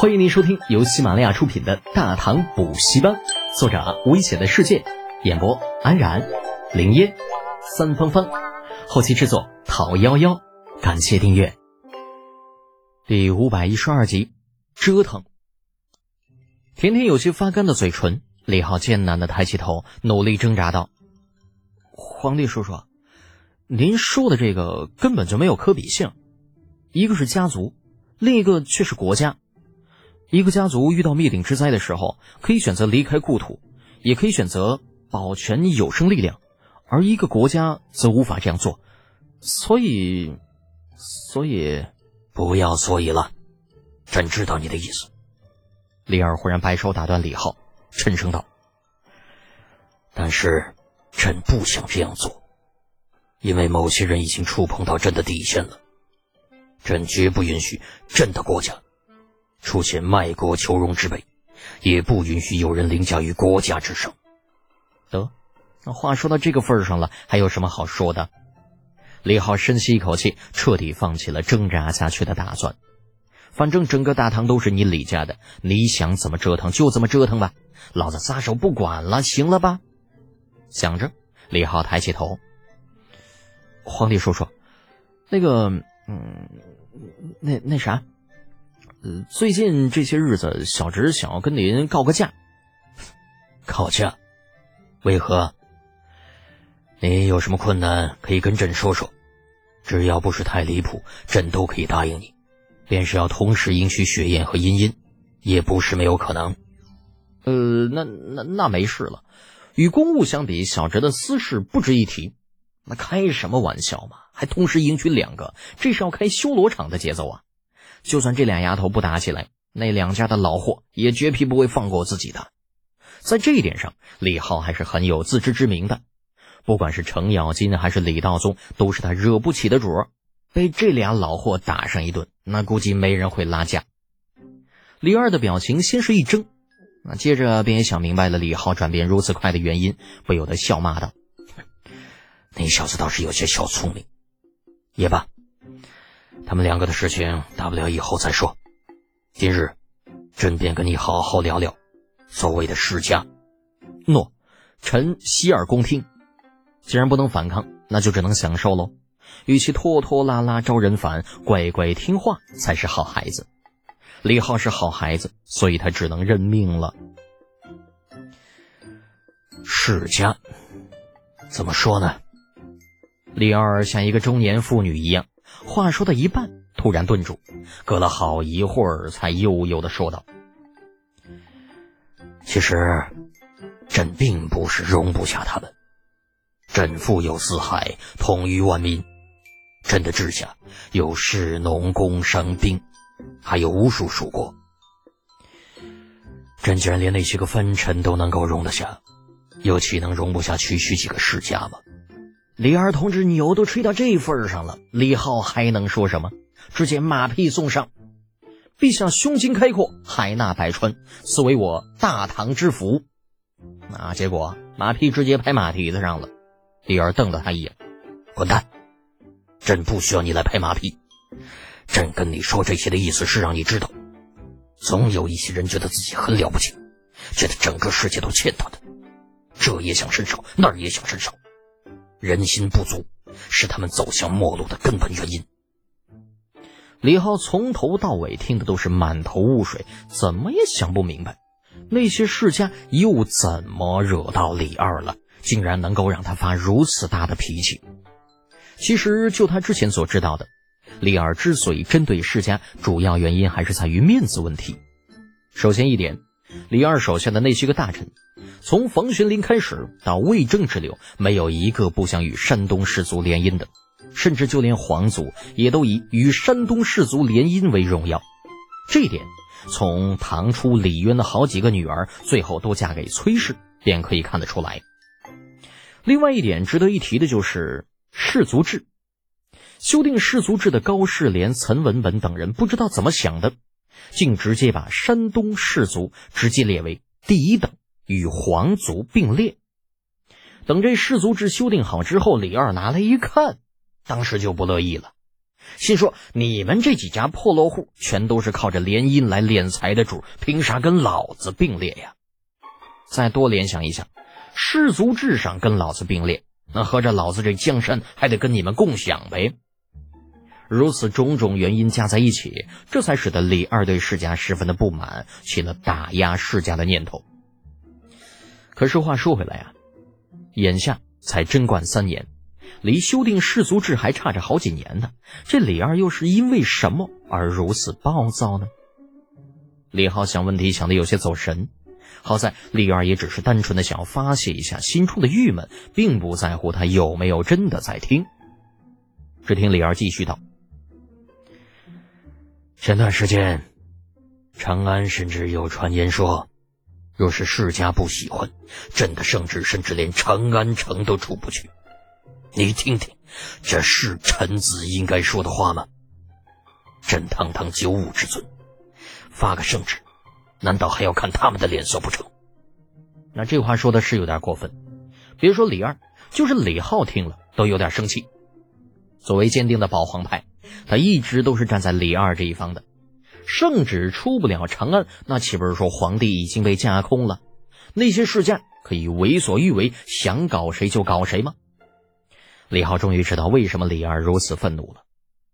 欢迎您收听由喜马拉雅出品的《大唐补习班》，作者危险的世界，演播安然、林烟、三芳芳，后期制作陶幺幺。感谢订阅。第五百一十二集，折腾。甜甜有些发干的嘴唇，李浩艰难的抬起头，努力挣扎道：“皇帝叔叔，您说的这个根本就没有可比性，一个是家族，另一个却是国家。”一个家族遇到灭顶之灾的时候，可以选择离开故土，也可以选择保全有生力量，而一个国家则无法这样做。所以，所以，不要所以了。朕知道你的意思。李二忽然摆手打断李浩，沉声道：“但是，朕不想这样做，因为某些人已经触碰到朕的底线了。朕绝不允许朕的国家。”出现卖国求荣之辈，也不允许有人凌驾于国家之上。得，那话说到这个份上了，还有什么好说的？李浩深吸一口气，彻底放弃了挣扎下去的打算。反正整个大唐都是你李家的，你想怎么折腾就怎么折腾吧，老子撒手不管了，行了吧？想着，李浩抬起头：“皇帝叔叔，那个，嗯，那那啥。”呃，最近这些日子，小侄想要跟您告个假。告假？为何？你有什么困难可以跟朕说说，只要不是太离谱，朕都可以答应你。便是要同时迎娶雪雁和茵茵，也不是没有可能。呃，那那那没事了。与公务相比，小侄的私事不值一提。那开什么玩笑嘛？还同时迎娶两个，这是要开修罗场的节奏啊！就算这俩丫头不打起来，那两家的老货也绝皮不会放过自己的。在这一点上，李浩还是很有自知之明的。不管是程咬金还是李道宗，都是他惹不起的主儿。被这俩老货打上一顿，那估计没人会拉架。李二的表情先是一怔，那接着便也想明白了李浩转变如此快的原因，不由得笑骂道：“你小子倒是有些小聪明。也罢。”他们两个的事情，大不了以后再说。今日，朕便跟你好好聊聊所谓的世家。诺，臣洗耳恭听。既然不能反抗，那就只能享受喽。与其拖拖拉拉招人烦，乖乖听话才是好孩子。李浩是好孩子，所以他只能认命了。世家，怎么说呢？李二像一个中年妇女一样。话说到一半，突然顿住，隔了好一会儿，才悠悠的说道：“其实，朕并不是容不下他们。朕富有四海，统御万民。朕的治下有士农工商兵，还有无数属国。朕既然连那些个藩臣都能够容得下，又岂能容不下区区几个世家吗？”李二同志牛都吹到这份上了，李浩还能说什么？直接马屁送上。陛下胸襟开阔，海纳百川，此为我大唐之福。那结果马屁直接拍马蹄子上了。李二瞪了他一眼：“滚蛋！朕不需要你来拍马屁。朕跟你说这些的意思是让你知道，总有一些人觉得自己很了不起，觉得整个世界都欠他的，这也想伸手，那儿也想伸手。”人心不足是他们走向末路的根本原因。李浩从头到尾听的都是满头雾水，怎么也想不明白，那些世家又怎么惹到李二了，竟然能够让他发如此大的脾气。其实就他之前所知道的，李二之所以针对世家，主要原因还是在于面子问题。首先一点，李二手下的那些个大臣。从房玄龄开始到魏征之流，没有一个不想与山东氏族联姻的，甚至就连皇族也都以与山东氏族联姻为荣耀。这一点，从唐初李渊的好几个女儿最后都嫁给崔氏，便可以看得出来。另外一点值得一提的就是氏族制，修订氏族制的高士廉、岑文本等人不知道怎么想的，竟直接把山东氏族直接列为第一等。与皇族并列。等这氏族制修订好之后，李二拿来一看，当时就不乐意了。心说你们这几家破落户，全都是靠着联姻来敛财的主，凭啥跟老子并列呀？再多联想一下，氏族制上跟老子并列，那合着老子这江山还得跟你们共享呗？如此种种原因加在一起，这才使得李二对世家十分的不满，起了打压世家的念头。可是话说回来啊，眼下才贞观三年。离修订氏族制还差着好几年呢，这李二又是因为什么而如此暴躁呢？李浩想问题想的有些走神，好在李二也只是单纯的想要发泄一下心中的郁闷，并不在乎他有没有真的在听。只听李二继续道：“前段时间，长安甚至有传言说，若是世家不喜欢朕的圣旨，甚至连长安城都出不去。”你听听，这是臣子应该说的话吗？朕堂堂九五之尊，发个圣旨，难道还要看他们的脸色不成？那这话说的是有点过分。别说李二，就是李浩听了都有点生气。作为坚定的保皇派，他一直都是站在李二这一方的。圣旨出不了长安，那岂不是说皇帝已经被架空了？那些世家可以为所欲为，想搞谁就搞谁吗？李浩终于知道为什么李二如此愤怒了。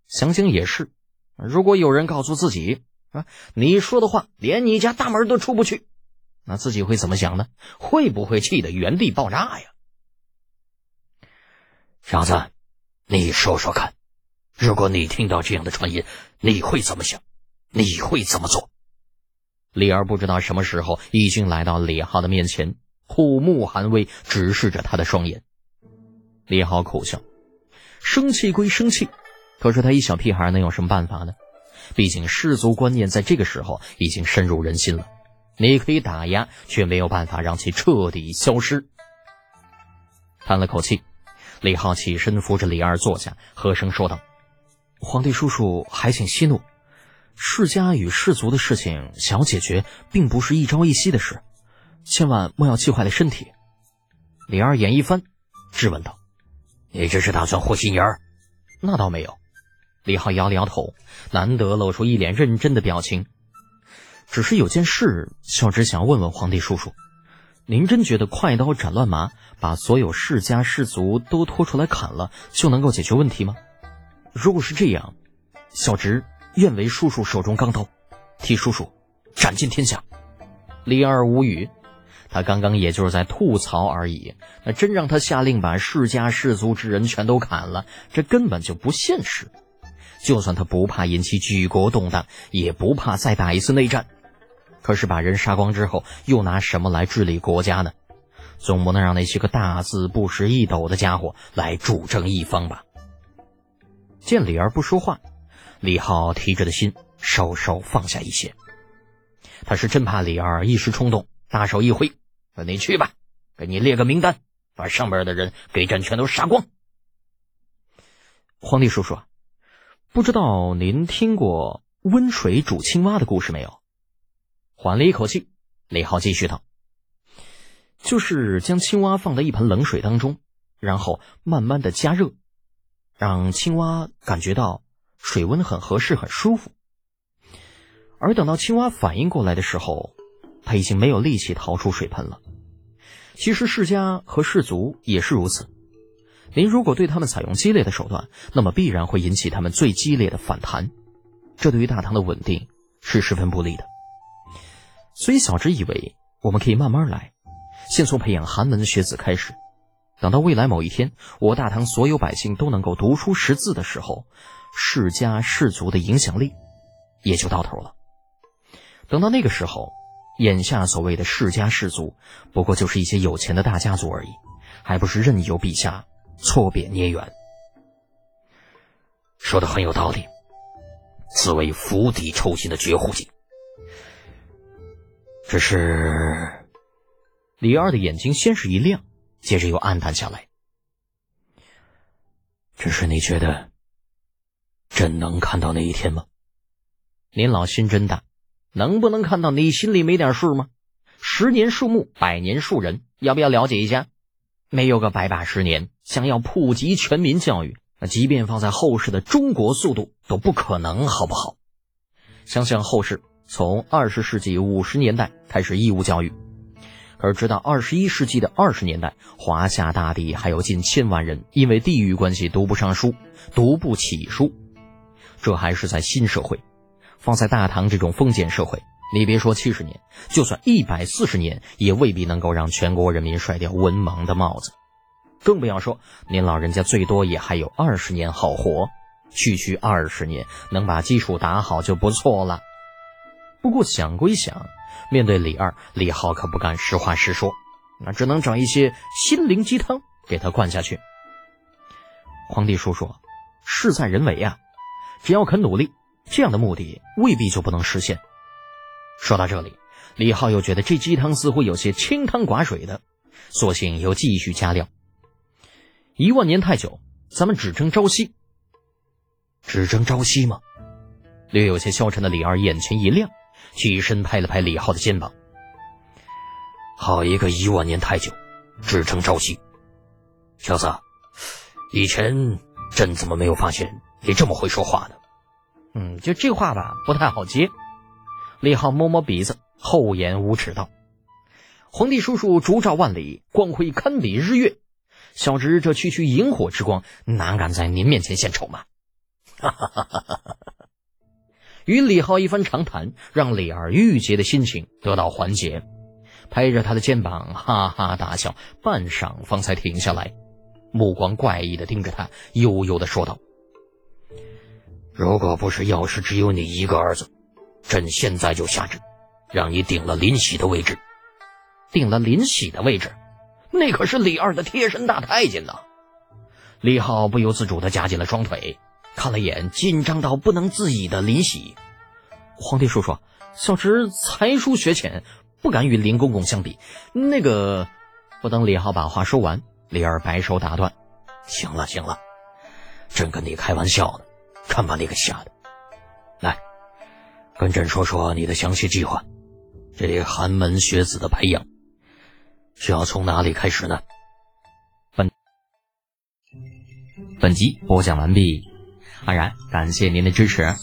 想想也是，如果有人告诉自己啊，你说的话连你家大门都出不去，那自己会怎么想呢？会不会气得原地爆炸呀？小子，你说说看，如果你听到这样的传言，你会怎么想？你会怎么做？李二不知道什么时候已经来到李浩的面前，虎目含威，直视着他的双眼。李浩苦笑，生气归生气，可是他一小屁孩能有什么办法呢？毕竟氏族观念在这个时候已经深入人心了，你可以打压，却没有办法让其彻底消失。叹了口气，李浩起身扶着李二坐下，和声说道：“皇帝叔叔，还请息怒。世家与氏族的事情想要解决，并不是一朝一夕的事，千万莫要气坏了身体。”李二眼一翻，质问道。你这是打算和稀泥儿？那倒没有。李浩摇了摇头，难得露出一脸认真的表情。只是有件事，小侄想问问皇帝叔叔：您真觉得快刀斩乱麻，把所有世家氏族都拖出来砍了，就能够解决问题吗？如果是这样，小侄愿为叔叔手中钢刀，替叔叔斩尽天下。李二无语。他刚刚也就是在吐槽而已，那真让他下令把世家世族之人全都砍了，这根本就不现实。就算他不怕引起举国动荡，也不怕再打一次内战。可是把人杀光之后，又拿什么来治理国家呢？总不能让那些个大字不识一斗的家伙来主政一方吧？见李儿不说话，李浩提着的心稍稍放下一些。他是真怕李二一时冲动，大手一挥。那你去吧，给你列个名单，把上边的人给朕全都杀光。皇帝叔叔，不知道您听过温水煮青蛙的故事没有？缓了一口气，李浩继续道：“就是将青蛙放在一盆冷水当中，然后慢慢的加热，让青蛙感觉到水温很合适、很舒服。而等到青蛙反应过来的时候，他已经没有力气逃出水盆了。”其实世家和氏族也是如此。您如果对他们采用激烈的手段，那么必然会引起他们最激烈的反弹，这对于大唐的稳定是十分不利的。所以小侄以为，我们可以慢慢来，先从培养寒门学子开始，等到未来某一天，我大唐所有百姓都能够读书识字的时候，世家世族的影响力也就到头了。等到那个时候。眼下所谓的世家世族，不过就是一些有钱的大家族而已，还不是任由陛下错贬捏远。说的很有道理，此为釜底抽薪的绝户计。只是李二的眼睛先是一亮，接着又暗淡下来。只是你觉得，朕能看到那一天吗？您老心真大。能不能看到你心里没点数吗？十年树木，百年树人，要不要了解一下？没有个百把十年，想要普及全民教育，那即便放在后世的中国速度都不可能，好不好？想想后世从二十世纪五十年代开始义务教育，而直到二十一世纪的二十年代，华夏大地还有近千万人因为地域关系读不上书，读不起书。这还是在新社会，放在大唐这种封建社会，你别说七十年，就算一百四十年，也未必能够让全国人民甩掉文盲的帽子。更不要说您老人家最多也还有二十年好活，区区二十年能把基础打好就不错了。不过想归想，面对李二，李浩可不敢实话实说，那只能找一些心灵鸡汤给他灌下去。皇帝叔叔，事在人为啊，只要肯努力，这样的目的未必就不能实现。说到这里，李浩又觉得这鸡汤似乎有些清汤寡水的，索性又继续加料。一万年太久，咱们只争朝夕。只争朝夕吗？略有些消沉的李二眼前一亮，起身拍了拍李浩的肩膀。好一个一万年太久，只争朝夕！小子，以前朕怎么没有发现你这么会说话呢？嗯，就这话吧，不太好接。李浩摸摸鼻子，厚颜无耻道：“皇帝叔叔烛照万里，光辉堪比日月。”小侄这区区萤火之光，哪敢在您面前献丑嘛？哈哈哈哈哈！与李浩一番长谈，让李二郁结的心情得到缓解，拍着他的肩膀哈哈大笑，半晌方才停下来，目光怪异的盯着他，悠悠的说道：“如果不是要是只有你一个儿子，朕现在就下旨，让你顶了林喜的位置，顶了林喜的位置。”那可是李二的贴身大太监呐！李浩不由自主的夹紧了双腿，看了眼紧张到不能自已的林喜。皇帝叔叔，小侄才疏学浅，不敢与林公公相比。那个……不等李浩把话说完，李二摆手打断：“行了行了，朕跟你开玩笑呢，看把你给吓的！来，跟朕说说你的详细计划，这寒门学子的培养。”是要从哪里开始呢？本本集播讲完毕，安然感谢您的支持。